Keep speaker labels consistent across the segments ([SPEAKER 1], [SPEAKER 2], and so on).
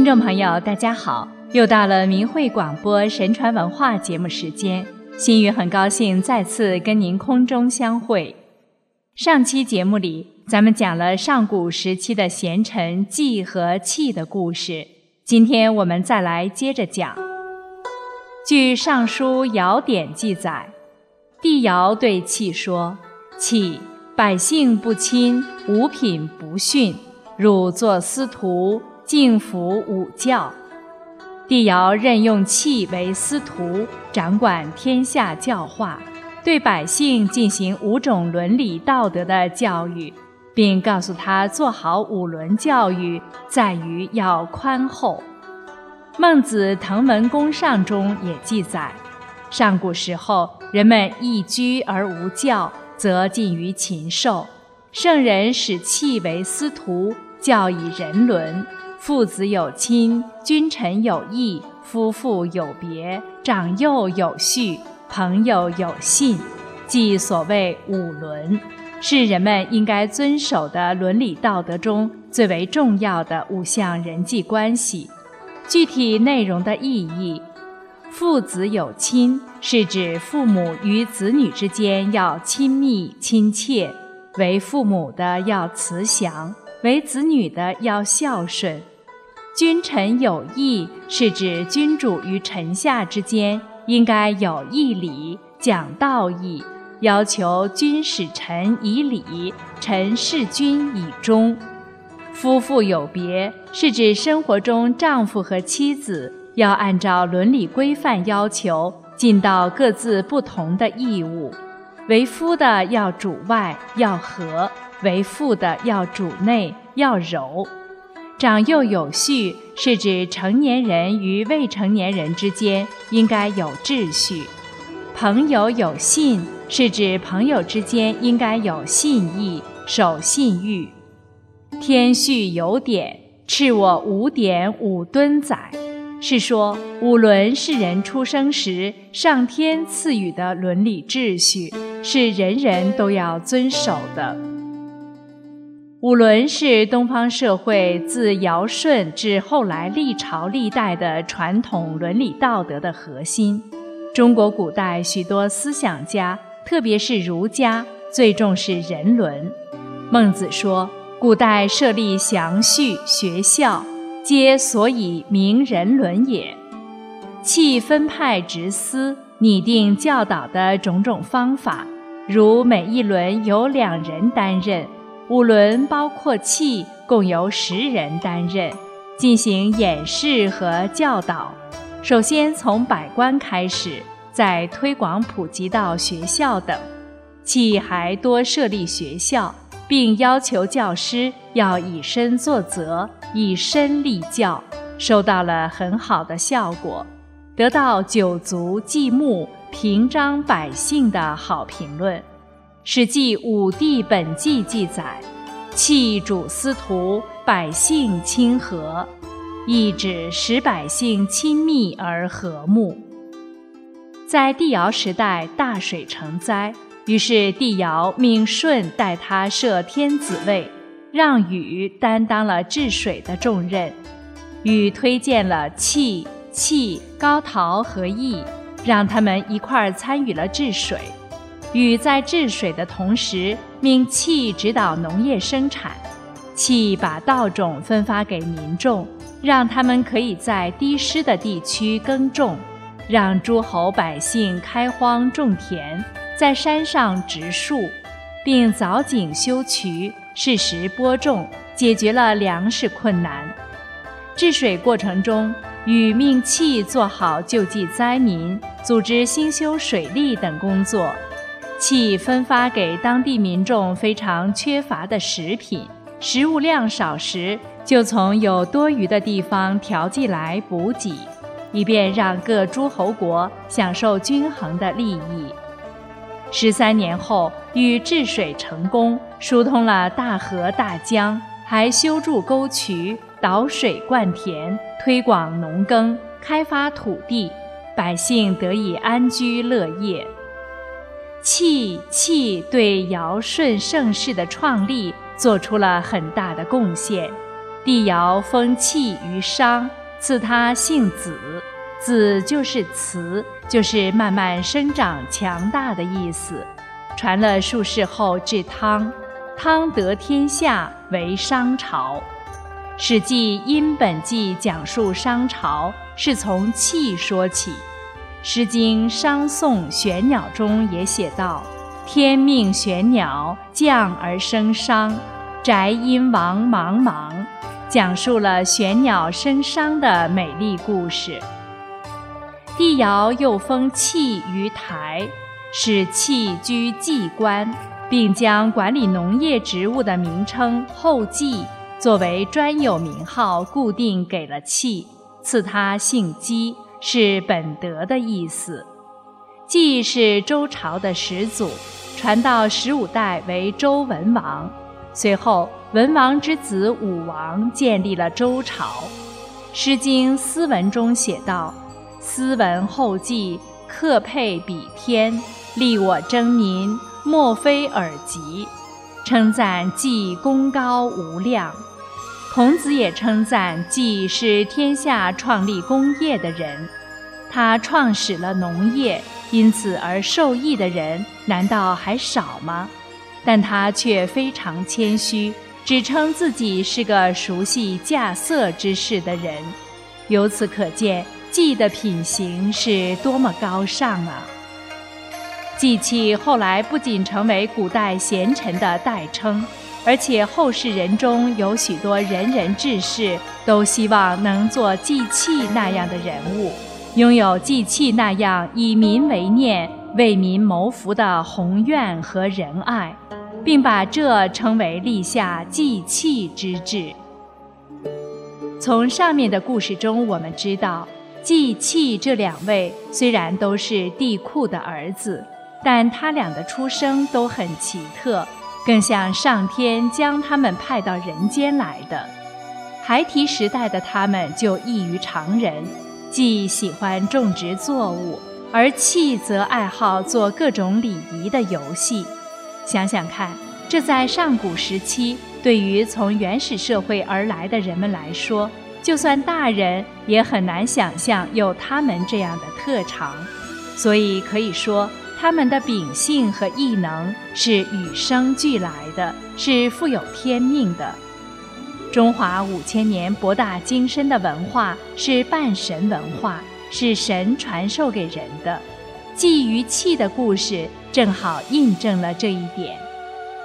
[SPEAKER 1] 听众朋友，大家好！又到了明慧广播神传文化节目时间，心雨很高兴再次跟您空中相会。上期节目里，咱们讲了上古时期的贤臣季和契的故事，今天我们再来接着讲。据《尚书尧典》记载，帝尧对契说：“契，百姓不亲，五品不逊，汝作司徒。”敬服五教，帝尧任用契为司徒，掌管天下教化，对百姓进行五种伦理道德的教育，并告诉他做好五伦教育在于要宽厚。孟子《滕文公上》中也记载，上古时候人们易居而无教，则近于禽兽。圣人使契为司徒，教以人伦。父子有亲，君臣有义，夫妇有别，长幼有序，朋友有信，即所谓五伦，是人们应该遵守的伦理道德中最为重要的五项人际关系。具体内容的意义：父子有亲，是指父母与子女之间要亲密亲切，为父母的要慈祥，为子女的要孝顺。君臣有义，是指君主与臣下之间应该有义理、讲道义，要求君使臣以礼，臣事君以忠。夫妇有别，是指生活中丈夫和妻子要按照伦理规范要求尽到各自不同的义务。为夫的要主外要和，为妇的要主内要柔。长幼有序，是指成年人与未成年人之间应该有秩序；朋友有信，是指朋友之间应该有信义、守信誉。天序有典，赤我五典五吨载，是说五伦是人出生时上天赐予的伦理秩序，是人人都要遵守的。五伦是东方社会自尧舜至后来历朝历代的传统伦理道德的核心。中国古代许多思想家，特别是儒家，最重视人伦。孟子说：“古代设立详序学校，皆所以明人伦也。”弃分派职司，拟定教导的种种方法，如每一轮有两人担任。五伦包括器，共由十人担任，进行演示和教导。首先从百官开始，再推广普及到学校等。器还多设立学校，并要求教师要以身作则，以身立教，收到了很好的效果，得到九族祭牧、平章百姓的好评论。《史记·武帝本纪》记载：“弃主司徒，百姓亲和。”意指使百姓亲密而和睦。在帝尧时代，大水成灾，于是帝尧命舜代他设天子位，让禹担当了治水的重任。禹推荐了契、契、高陶和羿，让他们一块儿参与了治水。禹在治水的同时，命契指导农业生产，契把稻种分发给民众，让他们可以在低湿的地区耕种，让诸侯百姓开荒种田，在山上植树，并凿井修渠，适时播种，解决了粮食困难。治水过程中，禹命契做好救济灾民、组织兴修水利等工作。契分发给当地民众非常缺乏的食品，食物量少时，就从有多余的地方调剂来补给，以便让各诸侯国享受均衡的利益。十三年后，禹治水成功，疏通了大河大江，还修筑沟渠，导水灌田，推广农耕，开发土地，百姓得以安居乐业。契契对尧舜盛世的创立做出了很大的贡献。帝尧封契于商，赐他姓子，子就是慈，就是慢慢生长强大的意思。传了数世后，至汤，汤得天下，为商朝。《史记·殷本纪》讲述商朝是从契说起，《诗经·商颂玄鸟》中也写道：“天命玄鸟，降而生商，宅殷王茫茫。”讲述了玄鸟生商的美丽故事。帝尧又封契于台，使契居季官，并将管理农业植物的名称后稷。作为专有名号，固定给了契，赐他姓姬，是本德的意思。季是周朝的始祖，传到十五代为周文王，随后文王之子武王建立了周朝。《诗经·斯文》中写道：“斯文后稷，克配比天，立我争民，莫非尔及。”称赞季功高无量。孔子也称赞季是天下创立工业的人，他创始了农业，因此而受益的人难道还少吗？但他却非常谦虚，只称自己是个熟悉稼穑之事的人。由此可见，季的品行是多么高尚啊！季气后来不仅成为古代贤臣的代称。而且后世人中有许多仁人志士，都希望能做季契那样的人物，拥有季契那样以民为念、为民谋福的宏愿和仁爱，并把这称为立下季契之志。从上面的故事中，我们知道，季契这两位虽然都是帝喾的儿子，但他俩的出生都很奇特。更像上天将他们派到人间来的。孩提时代的他们就异于常人，既喜欢种植作物，而气则爱好做各种礼仪的游戏。想想看，这在上古时期，对于从原始社会而来的人们来说，就算大人也很难想象有他们这样的特长。所以可以说。他们的秉性和异能是与生俱来的，是富有天命的。中华五千年博大精深的文化是半神文化，是神传授给人的。祭于气的故事正好印证了这一点。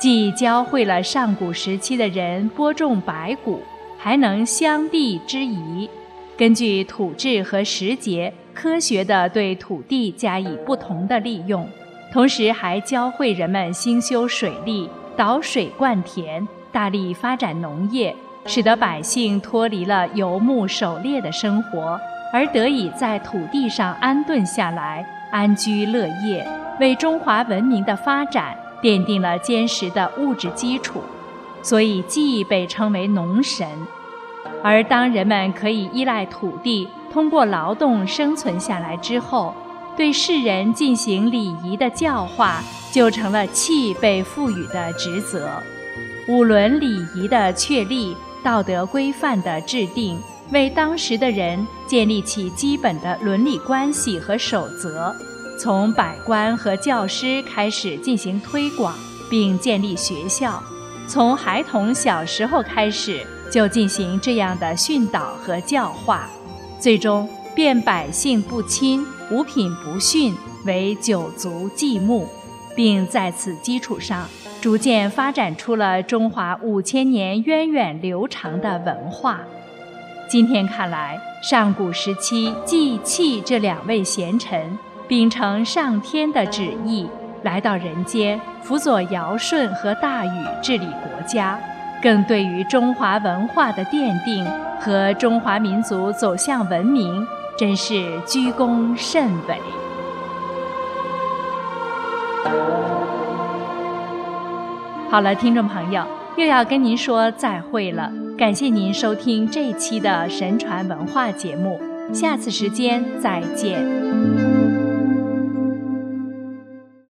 [SPEAKER 1] 既教会了上古时期的人播种白谷，还能相地之宜，根据土质和时节。科学地对土地加以不同的利用，同时还教会人们兴修水利、导水灌田，大力发展农业，使得百姓脱离了游牧狩猎的生活，而得以在土地上安顿下来，安居乐业，为中华文明的发展奠定了坚实的物质基础。所以，既被称为农神。而当人们可以依赖土地。通过劳动生存下来之后，对世人进行礼仪的教化，就成了气被赋予的职责。五伦礼仪的确立，道德规范的制定，为当时的人建立起基本的伦理关系和守则。从百官和教师开始进行推广，并建立学校。从孩童小时候开始，就进行这样的训导和教化。最终变百姓不亲、五品不逊为九族祭牧，并在此基础上逐渐发展出了中华五千年源远流长的文化。今天看来，上古时期祭器这两位贤臣秉承上天的旨意，来到人间辅佐尧舜和大禹治理国家。更对于中华文化的奠定和中华民族走向文明，真是居功甚伟。好了，听众朋友，又要跟您说再会了。感谢您收听这一期的神传文化节目，下次时间再见。